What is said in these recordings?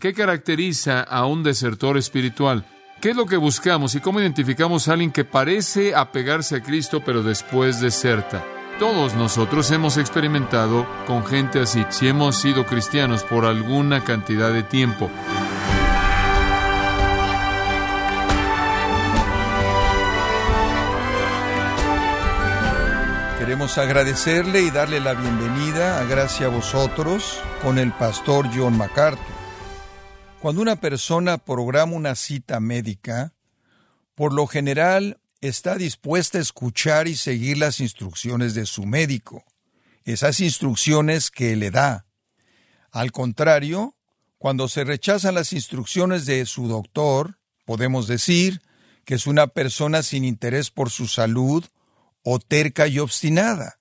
¿Qué caracteriza a un desertor espiritual? ¿Qué es lo que buscamos y cómo identificamos a alguien que parece apegarse a Cristo pero después deserta? Todos nosotros hemos experimentado con gente así, si hemos sido cristianos por alguna cantidad de tiempo. Queremos agradecerle y darle la bienvenida a Gracia a vosotros con el pastor John MacArthur. Cuando una persona programa una cita médica, por lo general está dispuesta a escuchar y seguir las instrucciones de su médico, esas instrucciones que le da. Al contrario, cuando se rechazan las instrucciones de su doctor, podemos decir que es una persona sin interés por su salud o terca y obstinada.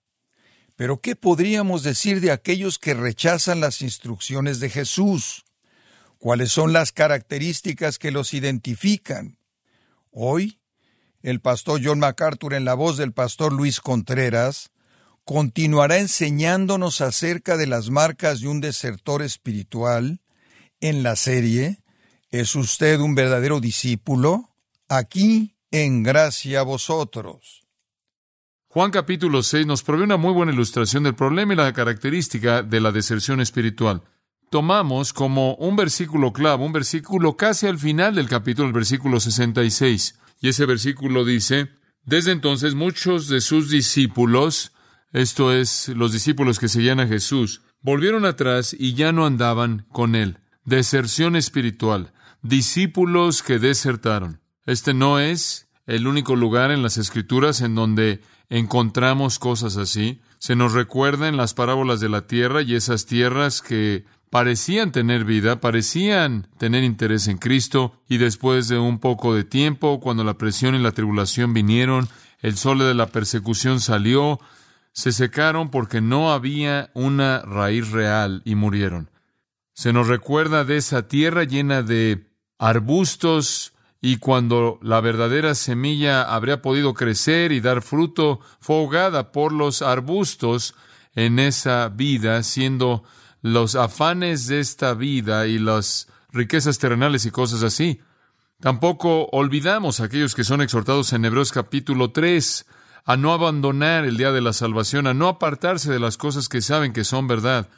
Pero ¿qué podríamos decir de aquellos que rechazan las instrucciones de Jesús? ¿Cuáles son las características que los identifican? Hoy, el pastor John MacArthur en la voz del pastor Luis Contreras continuará enseñándonos acerca de las marcas de un desertor espiritual en la serie ¿Es usted un verdadero discípulo? Aquí en gracia a vosotros. Juan capítulo 6 nos provee una muy buena ilustración del problema y la característica de la deserción espiritual. Tomamos como un versículo clave, un versículo casi al final del capítulo, el versículo 66. Y ese versículo dice, desde entonces muchos de sus discípulos, esto es, los discípulos que seguían a Jesús, volvieron atrás y ya no andaban con él. Deserción espiritual, discípulos que desertaron. Este no es el único lugar en las Escrituras en donde encontramos cosas así. Se nos recuerda en las parábolas de la tierra y esas tierras que parecían tener vida, parecían tener interés en Cristo, y después de un poco de tiempo, cuando la presión y la tribulación vinieron, el sol de la persecución salió, se secaron porque no había una raíz real y murieron. Se nos recuerda de esa tierra llena de arbustos, y cuando la verdadera semilla habría podido crecer y dar fruto, fue ahogada por los arbustos en esa vida, siendo los afanes de esta vida y las riquezas terrenales y cosas así. Tampoco olvidamos a aquellos que son exhortados en Hebreos capítulo 3 a no abandonar el día de la salvación, a no apartarse de las cosas que saben que son verdad,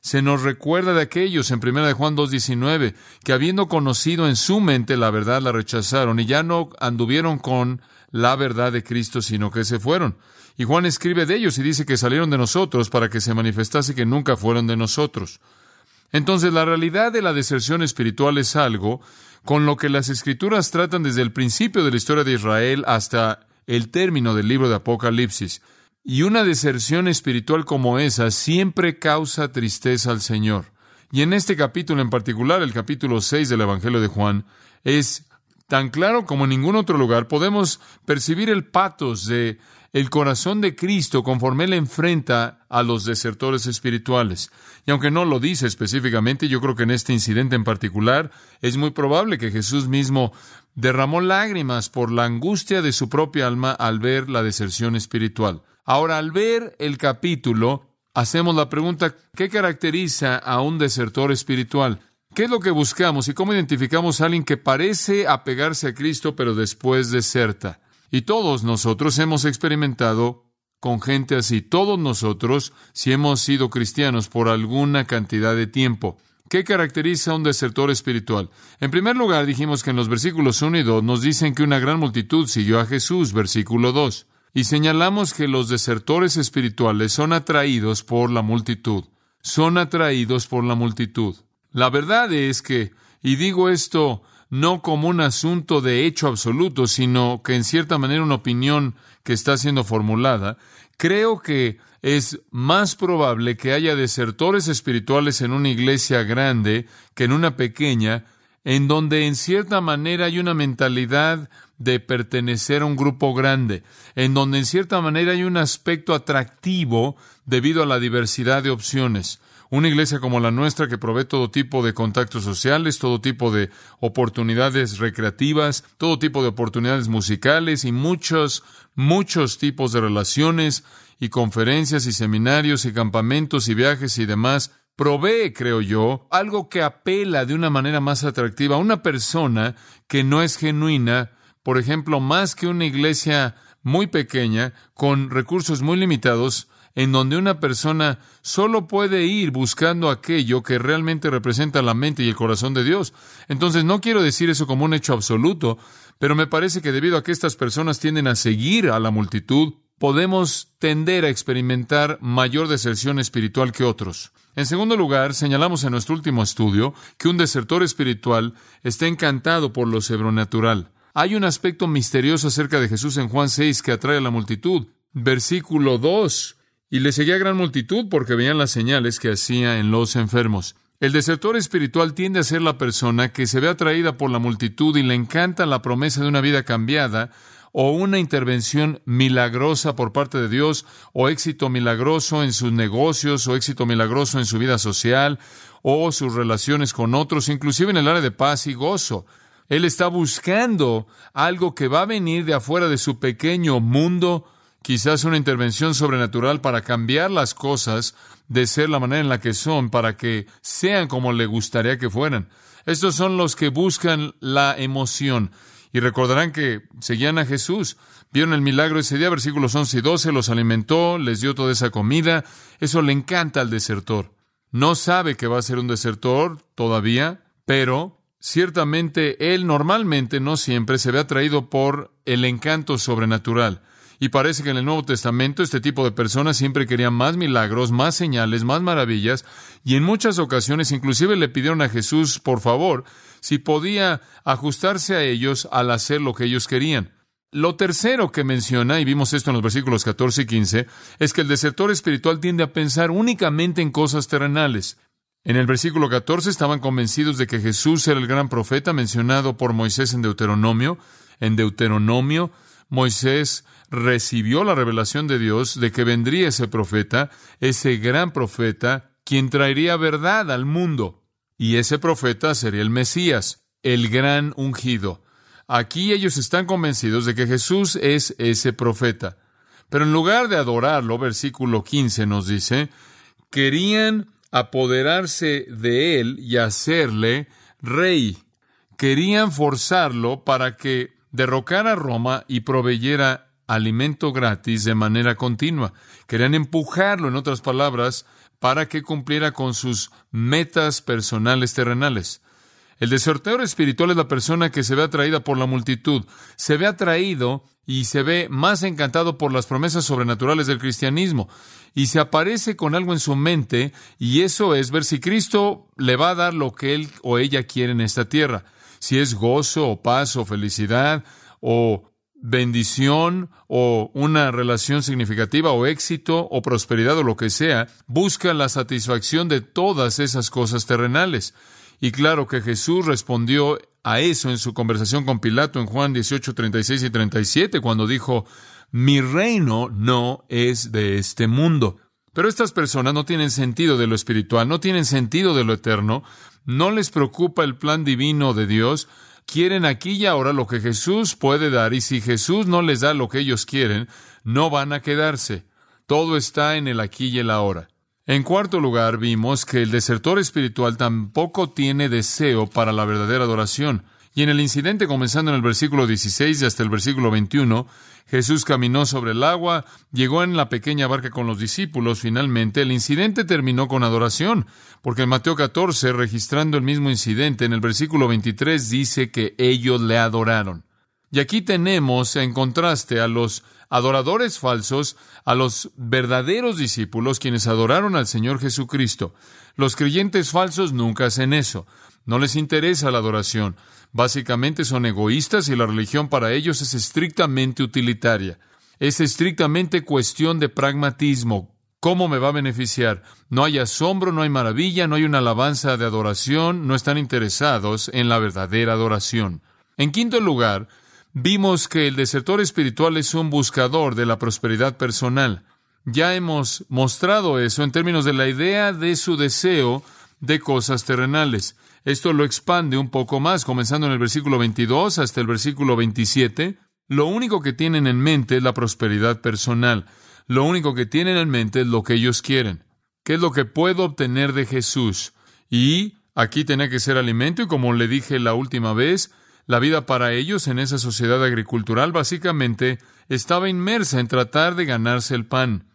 se nos recuerda de aquellos en 1 de Juan 2.19 que habiendo conocido en su mente la verdad la rechazaron y ya no anduvieron con la verdad de Cristo, sino que se fueron. Y Juan escribe de ellos y dice que salieron de nosotros para que se manifestase que nunca fueron de nosotros. Entonces la realidad de la deserción espiritual es algo con lo que las escrituras tratan desde el principio de la historia de Israel hasta el término del libro de Apocalipsis. Y una deserción espiritual como esa siempre causa tristeza al Señor. Y en este capítulo en particular, el capítulo 6 del Evangelio de Juan, es tan claro como en ningún otro lugar. Podemos percibir el patos de el corazón de Cristo conforme él enfrenta a los desertores espirituales. Y aunque no lo dice específicamente, yo creo que en este incidente en particular es muy probable que Jesús mismo derramó lágrimas por la angustia de su propia alma al ver la deserción espiritual. Ahora, al ver el capítulo, hacemos la pregunta, ¿qué caracteriza a un desertor espiritual? ¿Qué es lo que buscamos y cómo identificamos a alguien que parece apegarse a Cristo pero después deserta? Y todos nosotros hemos experimentado con gente así, todos nosotros, si hemos sido cristianos por alguna cantidad de tiempo. ¿Qué caracteriza a un desertor espiritual? En primer lugar, dijimos que en los versículos 1 y 2 nos dicen que una gran multitud siguió a Jesús, versículo 2. Y señalamos que los desertores espirituales son atraídos por la multitud. Son atraídos por la multitud. La verdad es que, y digo esto no como un asunto de hecho absoluto, sino que en cierta manera una opinión que está siendo formulada, creo que es más probable que haya desertores espirituales en una iglesia grande que en una pequeña, en donde en cierta manera hay una mentalidad de pertenecer a un grupo grande, en donde en cierta manera hay un aspecto atractivo debido a la diversidad de opciones. Una iglesia como la nuestra que provee todo tipo de contactos sociales, todo tipo de oportunidades recreativas, todo tipo de oportunidades musicales y muchos, muchos tipos de relaciones y conferencias y seminarios y campamentos y viajes y demás, provee, creo yo, algo que apela de una manera más atractiva a una persona que no es genuina, por ejemplo, más que una iglesia muy pequeña, con recursos muy limitados, en donde una persona solo puede ir buscando aquello que realmente representa la mente y el corazón de Dios. Entonces, no quiero decir eso como un hecho absoluto, pero me parece que debido a que estas personas tienden a seguir a la multitud, podemos tender a experimentar mayor deserción espiritual que otros. En segundo lugar, señalamos en nuestro último estudio que un desertor espiritual está encantado por lo sobrenatural. Hay un aspecto misterioso acerca de Jesús en Juan 6 que atrae a la multitud. Versículo 2 y le seguía gran multitud porque veían las señales que hacía en los enfermos. El desertor espiritual tiende a ser la persona que se ve atraída por la multitud y le encanta la promesa de una vida cambiada o una intervención milagrosa por parte de Dios o éxito milagroso en sus negocios o éxito milagroso en su vida social o sus relaciones con otros, inclusive en el área de paz y gozo. Él está buscando algo que va a venir de afuera de su pequeño mundo quizás una intervención sobrenatural para cambiar las cosas de ser la manera en la que son, para que sean como le gustaría que fueran. Estos son los que buscan la emoción. Y recordarán que seguían a Jesús. Vieron el milagro ese día, versículos 11 y 12, los alimentó, les dio toda esa comida. Eso le encanta al desertor. No sabe que va a ser un desertor todavía, pero ciertamente él normalmente, no siempre, se ve atraído por el encanto sobrenatural. Y parece que en el Nuevo Testamento este tipo de personas siempre querían más milagros, más señales, más maravillas, y en muchas ocasiones inclusive le pidieron a Jesús, por favor, si podía ajustarse a ellos al hacer lo que ellos querían. Lo tercero que menciona, y vimos esto en los versículos 14 y 15, es que el desertor espiritual tiende a pensar únicamente en cosas terrenales. En el versículo 14 estaban convencidos de que Jesús era el gran profeta mencionado por Moisés en Deuteronomio. En Deuteronomio, Moisés recibió la revelación de Dios de que vendría ese profeta, ese gran profeta, quien traería verdad al mundo. Y ese profeta sería el Mesías, el gran ungido. Aquí ellos están convencidos de que Jesús es ese profeta. Pero en lugar de adorarlo, versículo 15 nos dice, querían apoderarse de él y hacerle rey. Querían forzarlo para que derrocara a Roma y proveyera alimento gratis de manera continua. Querían empujarlo, en otras palabras, para que cumpliera con sus metas personales terrenales. El desertor espiritual es la persona que se ve atraída por la multitud, se ve atraído y se ve más encantado por las promesas sobrenaturales del cristianismo, y se aparece con algo en su mente, y eso es ver si Cristo le va a dar lo que él o ella quiere en esta tierra, si es gozo o paz o felicidad o bendición o una relación significativa o éxito o prosperidad o lo que sea, busca la satisfacción de todas esas cosas terrenales. Y claro que Jesús respondió a eso en su conversación con Pilato en Juan 18, 36 y 37, cuando dijo, mi reino no es de este mundo. Pero estas personas no tienen sentido de lo espiritual, no tienen sentido de lo eterno, no les preocupa el plan divino de Dios, quieren aquí y ahora lo que Jesús puede dar y si Jesús no les da lo que ellos quieren, no van a quedarse. Todo está en el aquí y el ahora. En cuarto lugar, vimos que el desertor espiritual tampoco tiene deseo para la verdadera adoración. Y en el incidente, comenzando en el versículo 16 y hasta el versículo 21, Jesús caminó sobre el agua, llegó en la pequeña barca con los discípulos. Finalmente, el incidente terminó con adoración, porque en Mateo 14, registrando el mismo incidente, en el versículo 23 dice que ellos le adoraron. Y aquí tenemos, en contraste, a los adoradores falsos, a los verdaderos discípulos, quienes adoraron al Señor Jesucristo. Los creyentes falsos nunca hacen eso. No les interesa la adoración. Básicamente son egoístas y la religión para ellos es estrictamente utilitaria. Es estrictamente cuestión de pragmatismo. ¿Cómo me va a beneficiar? No hay asombro, no hay maravilla, no hay una alabanza de adoración, no están interesados en la verdadera adoración. En quinto lugar, vimos que el desertor espiritual es un buscador de la prosperidad personal. Ya hemos mostrado eso en términos de la idea de su deseo de cosas terrenales. Esto lo expande un poco más, comenzando en el versículo 22 hasta el versículo 27. Lo único que tienen en mente es la prosperidad personal. Lo único que tienen en mente es lo que ellos quieren. ¿Qué es lo que puedo obtener de Jesús? Y aquí tenía que ser alimento y como le dije la última vez, la vida para ellos en esa sociedad agricultural básicamente estaba inmersa en tratar de ganarse el pan.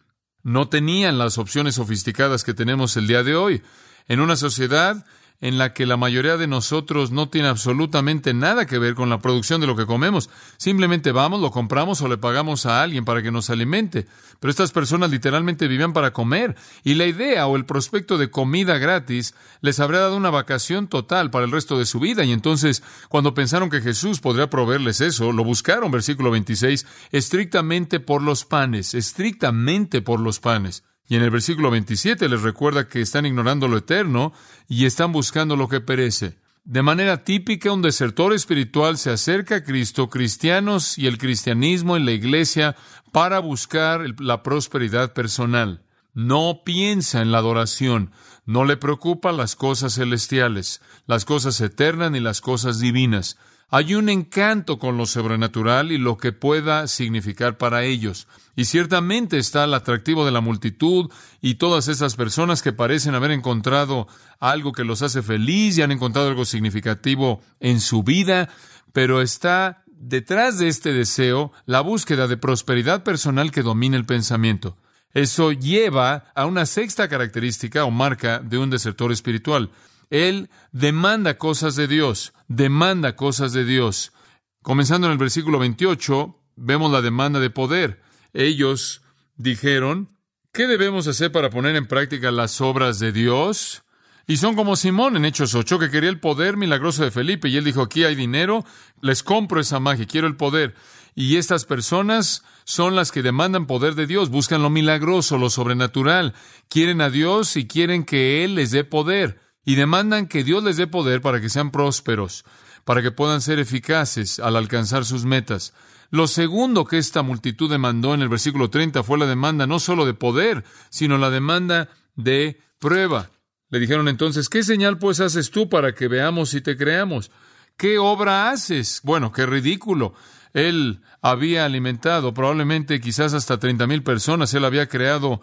No tenían las opciones sofisticadas que tenemos el día de hoy. En una sociedad en la que la mayoría de nosotros no tiene absolutamente nada que ver con la producción de lo que comemos. Simplemente vamos, lo compramos o le pagamos a alguien para que nos alimente. Pero estas personas literalmente vivían para comer y la idea o el prospecto de comida gratis les habría dado una vacación total para el resto de su vida. Y entonces, cuando pensaron que Jesús podría proveerles eso, lo buscaron, versículo 26, estrictamente por los panes, estrictamente por los panes. Y en el versículo 27 les recuerda que están ignorando lo eterno y están buscando lo que perece. De manera típica, un desertor espiritual se acerca a Cristo, cristianos y el cristianismo en la iglesia para buscar la prosperidad personal. No piensa en la adoración, no le preocupan las cosas celestiales, las cosas eternas ni las cosas divinas. Hay un encanto con lo sobrenatural y lo que pueda significar para ellos. Y ciertamente está el atractivo de la multitud y todas esas personas que parecen haber encontrado algo que los hace feliz y han encontrado algo significativo en su vida, pero está detrás de este deseo la búsqueda de prosperidad personal que domina el pensamiento. Eso lleva a una sexta característica o marca de un desertor espiritual. Él demanda cosas de Dios, demanda cosas de Dios. Comenzando en el versículo 28, vemos la demanda de poder. Ellos dijeron, ¿qué debemos hacer para poner en práctica las obras de Dios? Y son como Simón en Hechos 8, que quería el poder milagroso de Felipe, y él dijo, aquí hay dinero, les compro esa magia, quiero el poder. Y estas personas son las que demandan poder de Dios, buscan lo milagroso, lo sobrenatural, quieren a Dios y quieren que Él les dé poder y demandan que Dios les dé poder para que sean prósperos, para que puedan ser eficaces al alcanzar sus metas. Lo segundo que esta multitud demandó en el versículo 30 fue la demanda no solo de poder, sino la demanda de prueba. Le dijeron entonces, ¿qué señal pues haces tú para que veamos y te creamos? ¿Qué obra haces? Bueno, qué ridículo. Él había alimentado probablemente quizás hasta treinta mil personas, él había creado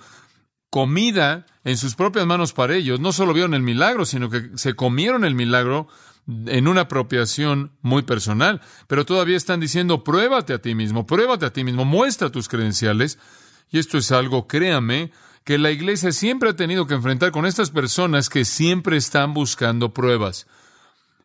comida en sus propias manos para ellos, no solo vieron el milagro, sino que se comieron el milagro en una apropiación muy personal, pero todavía están diciendo, pruébate a ti mismo, pruébate a ti mismo, muestra tus credenciales. Y esto es algo, créame, que la iglesia siempre ha tenido que enfrentar con estas personas que siempre están buscando pruebas.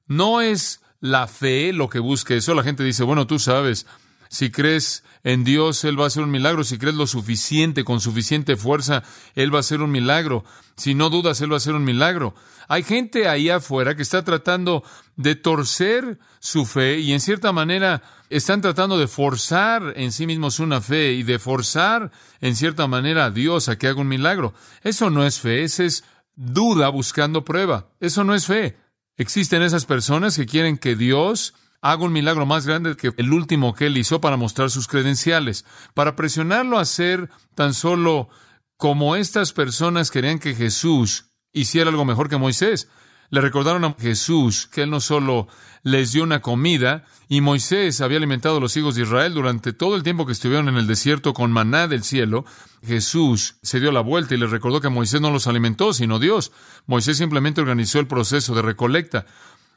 No es la fe lo que busca eso. La gente dice, bueno, tú sabes, si crees en Dios, Él va a hacer un milagro. Si crees lo suficiente, con suficiente fuerza, Él va a hacer un milagro. Si no dudas, Él va a hacer un milagro. Hay gente ahí afuera que está tratando de torcer su fe y en cierta manera están tratando de forzar en sí mismos una fe y de forzar en cierta manera a Dios a que haga un milagro. Eso no es fe, eso es duda buscando prueba. Eso no es fe. Existen esas personas que quieren que Dios haga un milagro más grande que el último que él hizo para mostrar sus credenciales, para presionarlo a ser tan solo como estas personas querían que Jesús hiciera algo mejor que Moisés. Le recordaron a Jesús que él no solo les dio una comida, y Moisés había alimentado a los hijos de Israel durante todo el tiempo que estuvieron en el desierto con maná del cielo. Jesús se dio la vuelta y les recordó que Moisés no los alimentó, sino Dios. Moisés simplemente organizó el proceso de recolecta.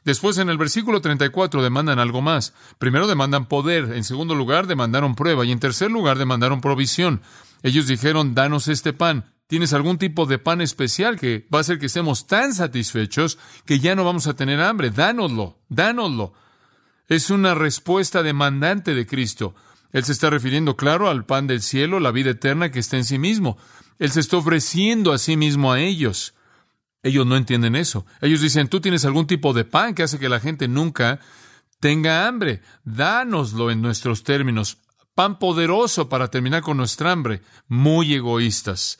Después, en el versículo 34, demandan algo más. Primero demandan poder, en segundo lugar demandaron prueba y en tercer lugar demandaron provisión. Ellos dijeron, danos este pan. ¿Tienes algún tipo de pan especial que va a hacer que estemos tan satisfechos que ya no vamos a tener hambre? Dánoslo, dánoslo. Es una respuesta demandante de Cristo. Él se está refiriendo, claro, al pan del cielo, la vida eterna que está en sí mismo. Él se está ofreciendo a sí mismo a ellos. Ellos no entienden eso. Ellos dicen, tú tienes algún tipo de pan que hace que la gente nunca tenga hambre. Dánoslo en nuestros términos. Pan poderoso para terminar con nuestra hambre. Muy egoístas.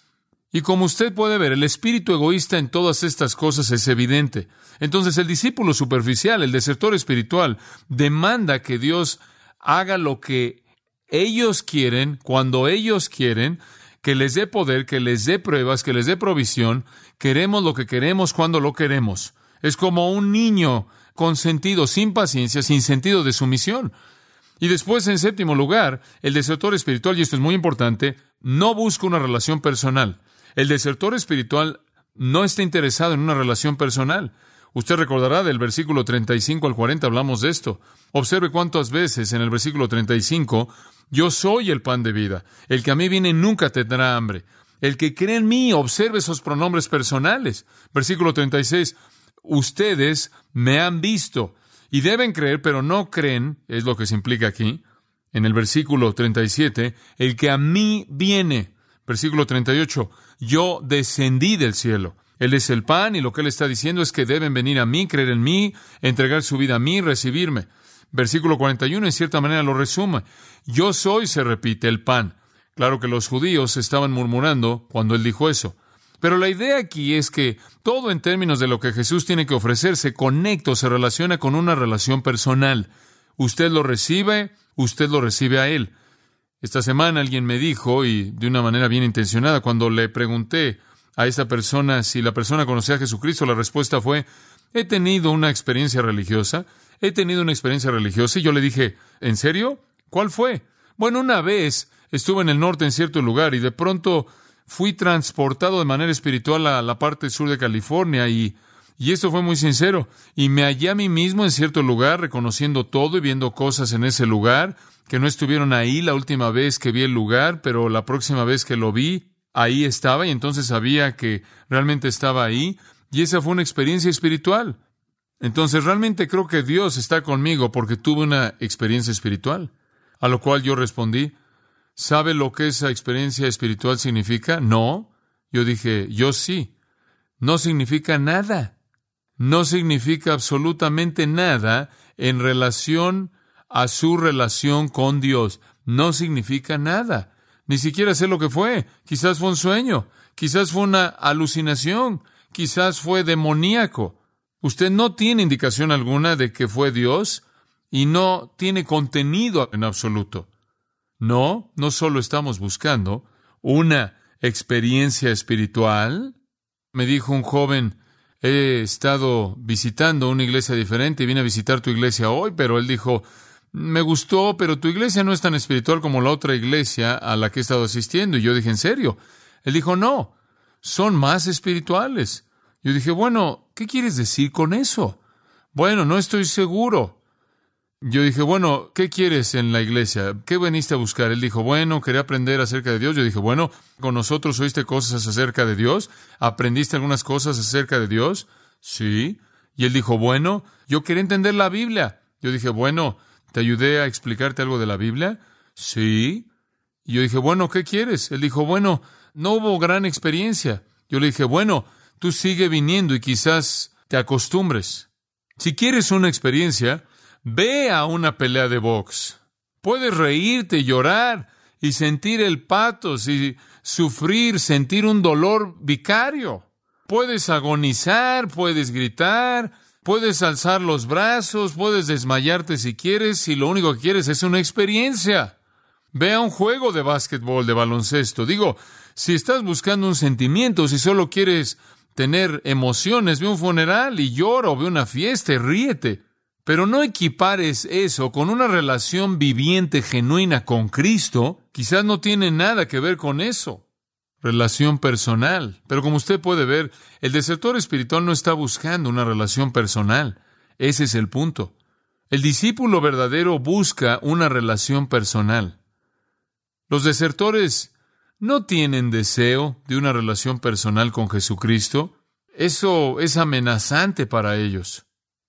Y como usted puede ver, el espíritu egoísta en todas estas cosas es evidente. Entonces el discípulo superficial, el desertor espiritual, demanda que Dios haga lo que ellos quieren, cuando ellos quieren, que les dé poder, que les dé pruebas, que les dé provisión. Queremos lo que queremos cuando lo queremos. Es como un niño con sentido, sin paciencia, sin sentido de sumisión. Y después, en séptimo lugar, el desertor espiritual, y esto es muy importante, no busca una relación personal. El desertor espiritual no está interesado en una relación personal. Usted recordará del versículo 35 al 40 hablamos de esto. Observe cuántas veces en el versículo 35 yo soy el pan de vida. El que a mí viene nunca tendrá hambre. El que cree en mí, observe esos pronombres personales. Versículo 36, ustedes me han visto y deben creer, pero no creen, es lo que se implica aquí. En el versículo 37, el que a mí viene. Versículo 38, yo descendí del cielo. Él es el pan y lo que él está diciendo es que deben venir a mí, creer en mí, entregar su vida a mí, recibirme. Versículo 41 en cierta manera lo resume. Yo soy, se repite, el pan. Claro que los judíos estaban murmurando cuando él dijo eso. Pero la idea aquí es que todo en términos de lo que Jesús tiene que ofrecer se conecta o se relaciona con una relación personal. Usted lo recibe, usted lo recibe a Él. Esta semana alguien me dijo, y de una manera bien intencionada, cuando le pregunté a esa persona si la persona conocía a Jesucristo, la respuesta fue, he tenido una experiencia religiosa, he tenido una experiencia religiosa, y yo le dije, ¿en serio? ¿Cuál fue? Bueno, una vez estuve en el norte en cierto lugar y de pronto fui transportado de manera espiritual a la parte sur de California y, y esto fue muy sincero. Y me hallé a mí mismo en cierto lugar, reconociendo todo y viendo cosas en ese lugar que no estuvieron ahí la última vez que vi el lugar, pero la próxima vez que lo vi, ahí estaba y entonces sabía que realmente estaba ahí. Y esa fue una experiencia espiritual. Entonces realmente creo que Dios está conmigo porque tuve una experiencia espiritual. A lo cual yo respondí, ¿sabe lo que esa experiencia espiritual significa? No. Yo dije, yo sí. No significa nada. No significa absolutamente nada en relación a su relación con Dios. No significa nada. Ni siquiera sé lo que fue. Quizás fue un sueño. Quizás fue una alucinación. Quizás fue demoníaco. Usted no tiene indicación alguna de que fue Dios y no tiene contenido en absoluto. No, no solo estamos buscando una experiencia espiritual. Me dijo un joven, he estado visitando una iglesia diferente y vine a visitar tu iglesia hoy, pero él dijo, me gustó, pero tu iglesia no es tan espiritual como la otra iglesia a la que he estado asistiendo. Y yo dije, ¿en serio? Él dijo, no, son más espirituales. Yo dije, bueno, ¿qué quieres decir con eso? Bueno, no estoy seguro. Yo dije, bueno, ¿qué quieres en la iglesia? ¿Qué veniste a buscar? Él dijo, bueno, quería aprender acerca de Dios. Yo dije, bueno, con nosotros oíste cosas acerca de Dios. ¿Aprendiste algunas cosas acerca de Dios? Sí. Y él dijo, bueno, yo quería entender la Biblia. Yo dije, bueno, ¿te ayudé a explicarte algo de la Biblia? Sí. Y yo dije, bueno, ¿qué quieres? Él dijo, bueno, no hubo gran experiencia. Yo le dije, bueno, tú sigue viniendo y quizás te acostumbres. Si quieres una experiencia, Ve a una pelea de box. Puedes reírte, llorar y sentir el patos y sufrir, sentir un dolor vicario. Puedes agonizar, puedes gritar, puedes alzar los brazos, puedes desmayarte si quieres, si lo único que quieres es una experiencia. Ve a un juego de básquetbol, de baloncesto. Digo, si estás buscando un sentimiento, si solo quieres tener emociones, ve un funeral y llora o ve una fiesta y ríete. Pero no equipares eso con una relación viviente genuina con Cristo, quizás no tiene nada que ver con eso. Relación personal. Pero como usted puede ver, el desertor espiritual no está buscando una relación personal. Ese es el punto. El discípulo verdadero busca una relación personal. Los desertores no tienen deseo de una relación personal con Jesucristo. Eso es amenazante para ellos.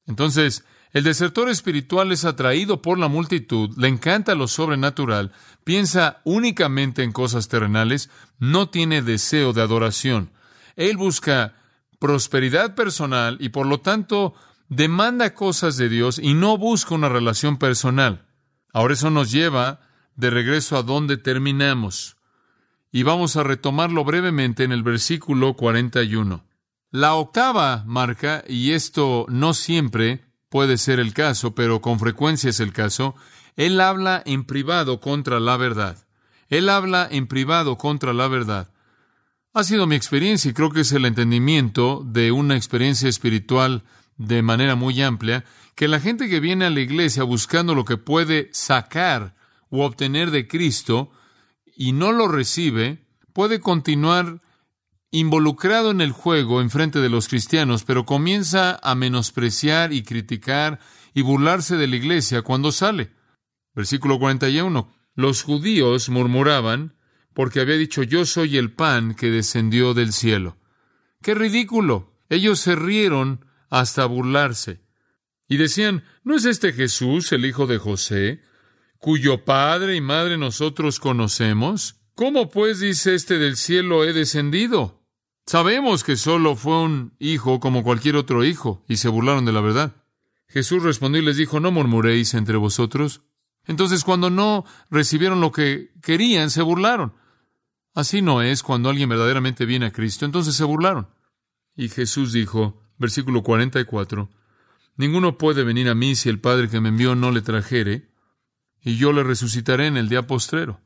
Entonces, el desertor espiritual es atraído por la multitud, le encanta lo sobrenatural, piensa únicamente en cosas terrenales, no tiene deseo de adoración. Él busca prosperidad personal y por lo tanto demanda cosas de Dios y no busca una relación personal. Ahora eso nos lleva de regreso a donde terminamos. Y vamos a retomarlo brevemente en el versículo 41. La octava marca, y esto no siempre puede ser el caso, pero con frecuencia es el caso, él habla en privado contra la verdad. Él habla en privado contra la verdad. Ha sido mi experiencia y creo que es el entendimiento de una experiencia espiritual de manera muy amplia, que la gente que viene a la iglesia buscando lo que puede sacar o obtener de Cristo y no lo recibe, puede continuar involucrado en el juego en frente de los cristianos, pero comienza a menospreciar y criticar y burlarse de la iglesia cuando sale. Versículo 41. Los judíos murmuraban porque había dicho yo soy el pan que descendió del cielo. ¡Qué ridículo! Ellos se rieron hasta burlarse. Y decían, ¿no es este Jesús, el hijo de José, cuyo padre y madre nosotros conocemos? ¿Cómo pues dice este del cielo he descendido? Sabemos que solo fue un hijo como cualquier otro hijo, y se burlaron de la verdad. Jesús respondió y les dijo, no murmuréis entre vosotros. Entonces, cuando no recibieron lo que querían, se burlaron. Así no es cuando alguien verdaderamente viene a Cristo, entonces se burlaron. Y Jesús dijo, versículo 44, Ninguno puede venir a mí si el Padre que me envió no le trajere, y yo le resucitaré en el día postrero.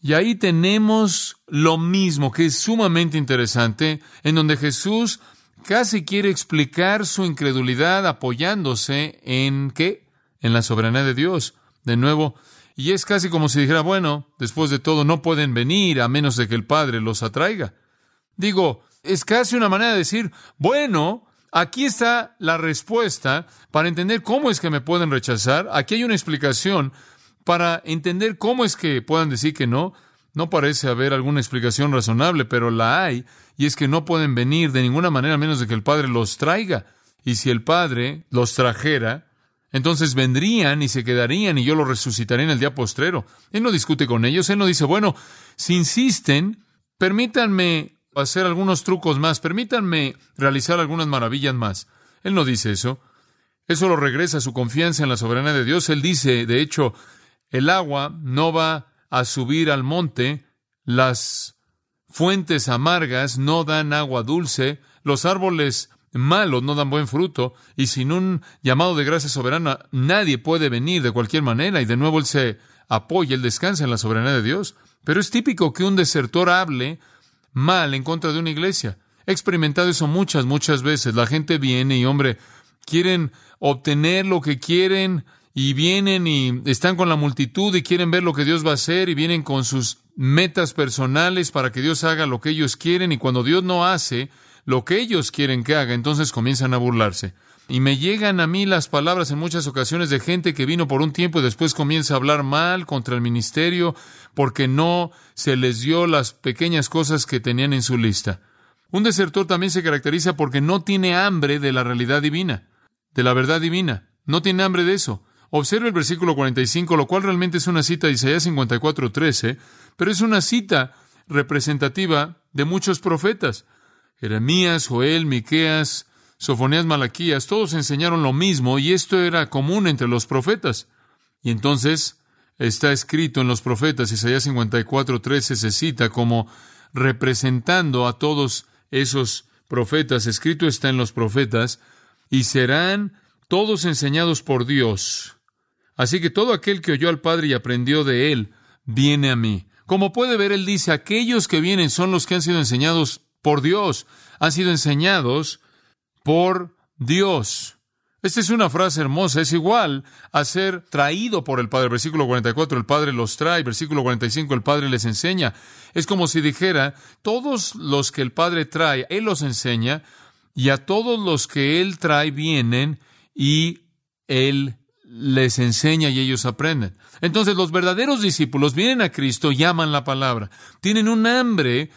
Y ahí tenemos lo mismo, que es sumamente interesante, en donde Jesús casi quiere explicar su incredulidad apoyándose en qué? En la soberanía de Dios. De nuevo, y es casi como si dijera, bueno, después de todo no pueden venir a menos de que el Padre los atraiga. Digo, es casi una manera de decir, bueno, aquí está la respuesta para entender cómo es que me pueden rechazar. Aquí hay una explicación para entender cómo es que puedan decir que no. No parece haber alguna explicación razonable, pero la hay, y es que no pueden venir de ninguna manera a menos de que el Padre los traiga. Y si el Padre los trajera, entonces vendrían y se quedarían y yo los resucitaré en el día postrero. Él no discute con ellos, él no dice, bueno, si insisten, permítanme hacer algunos trucos más, permítanme realizar algunas maravillas más. Él no dice eso. Eso lo regresa a su confianza en la soberanía de Dios. Él dice, de hecho, el agua no va a subir al monte, las fuentes amargas no dan agua dulce, los árboles malos no dan buen fruto, y sin un llamado de gracia soberana nadie puede venir de cualquier manera, y de nuevo él se apoya, él descansa en la soberanía de Dios. Pero es típico que un desertor hable mal en contra de una iglesia. He experimentado eso muchas, muchas veces. La gente viene y, hombre, quieren obtener lo que quieren y vienen y están con la multitud y quieren ver lo que Dios va a hacer y vienen con sus metas personales para que Dios haga lo que ellos quieren y cuando Dios no hace lo que ellos quieren que haga, entonces comienzan a burlarse. Y me llegan a mí las palabras en muchas ocasiones de gente que vino por un tiempo y después comienza a hablar mal contra el ministerio porque no se les dio las pequeñas cosas que tenían en su lista. Un desertor también se caracteriza porque no tiene hambre de la realidad divina, de la verdad divina. No tiene hambre de eso. Observe el versículo 45, lo cual realmente es una cita de Isaías 54, 13, pero es una cita representativa de muchos profetas. Jeremías, Joel, Miqueas, Sofonías, Malaquías, todos enseñaron lo mismo y esto era común entre los profetas. Y entonces está escrito en los profetas, Isaías 54, 13 se cita como representando a todos esos profetas, escrito está en los profetas, y serán todos enseñados por Dios, Así que todo aquel que oyó al Padre y aprendió de él, viene a mí. Como puede ver, él dice, aquellos que vienen son los que han sido enseñados por Dios, han sido enseñados por Dios. Esta es una frase hermosa, es igual a ser traído por el Padre. Versículo 44, el Padre los trae. Versículo 45, el Padre les enseña. Es como si dijera, todos los que el Padre trae, Él los enseña, y a todos los que Él trae vienen y Él les enseña y ellos aprenden. Entonces los verdaderos discípulos vienen a Cristo y aman la palabra. Tienen un hambre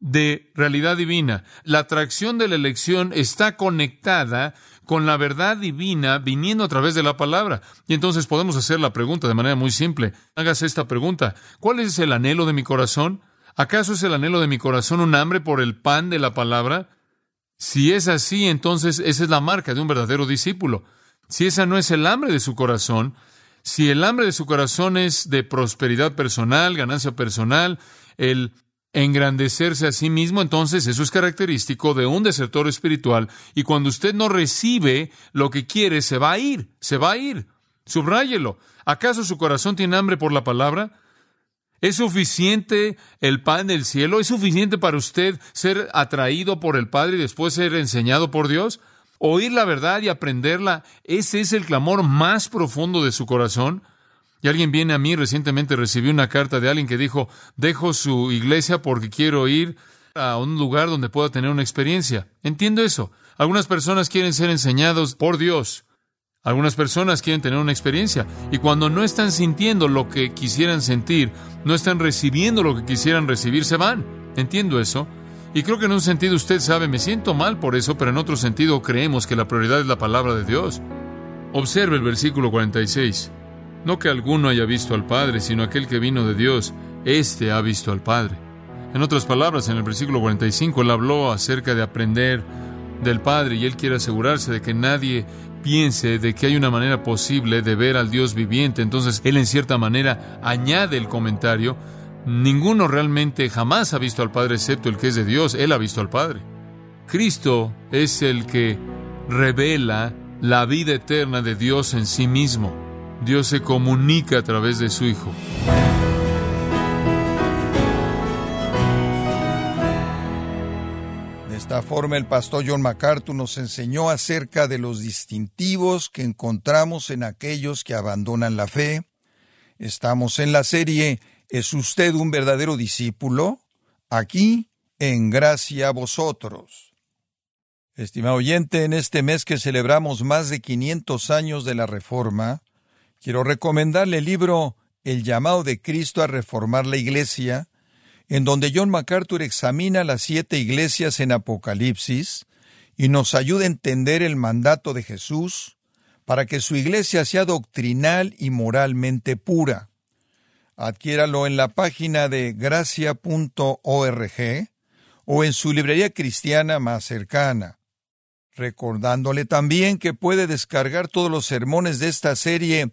de realidad divina. La atracción de la elección está conectada con la verdad divina viniendo a través de la palabra. Y entonces podemos hacer la pregunta de manera muy simple. Hágase esta pregunta. ¿Cuál es el anhelo de mi corazón? ¿Acaso es el anhelo de mi corazón un hambre por el pan de la palabra? Si es así, entonces esa es la marca de un verdadero discípulo. Si esa no es el hambre de su corazón, si el hambre de su corazón es de prosperidad personal, ganancia personal, el engrandecerse a sí mismo, entonces eso es característico de un desertor espiritual y cuando usted no recibe lo que quiere, se va a ir, se va a ir. Subráyelo. ¿Acaso su corazón tiene hambre por la palabra? ¿Es suficiente el pan del cielo? ¿Es suficiente para usted ser atraído por el Padre y después ser enseñado por Dios? oír la verdad y aprenderla, ese es el clamor más profundo de su corazón. Y alguien viene a mí, recientemente recibí una carta de alguien que dijo, dejo su iglesia porque quiero ir a un lugar donde pueda tener una experiencia. Entiendo eso. Algunas personas quieren ser enseñados por Dios. Algunas personas quieren tener una experiencia y cuando no están sintiendo lo que quisieran sentir, no están recibiendo lo que quisieran recibir, se van. Entiendo eso. Y creo que en un sentido usted sabe, me siento mal por eso, pero en otro sentido creemos que la prioridad es la palabra de Dios. Observe el versículo 46. No que alguno haya visto al Padre, sino aquel que vino de Dios, éste ha visto al Padre. En otras palabras, en el versículo 45, él habló acerca de aprender del Padre y él quiere asegurarse de que nadie piense de que hay una manera posible de ver al Dios viviente. Entonces, él en cierta manera añade el comentario, ninguno realmente jamás ha visto al Padre excepto el que es de Dios, él ha visto al Padre. Cristo es el que revela la vida eterna de Dios en sí mismo. Dios se comunica a través de su Hijo. De esta forma, el pastor John MacArthur nos enseñó acerca de los distintivos que encontramos en aquellos que abandonan la fe. Estamos en la serie ¿Es usted un verdadero discípulo? Aquí, en gracia a vosotros. Estimado oyente, en este mes que celebramos más de 500 años de la Reforma, quiero recomendarle el libro El llamado de Cristo a reformar la Iglesia, en donde John MacArthur examina las siete iglesias en Apocalipsis y nos ayuda a entender el mandato de Jesús para que su iglesia sea doctrinal y moralmente pura. Adquiéralo en la página de gracia.org o en su librería cristiana más cercana recordándole también que puede descargar todos los sermones de esta serie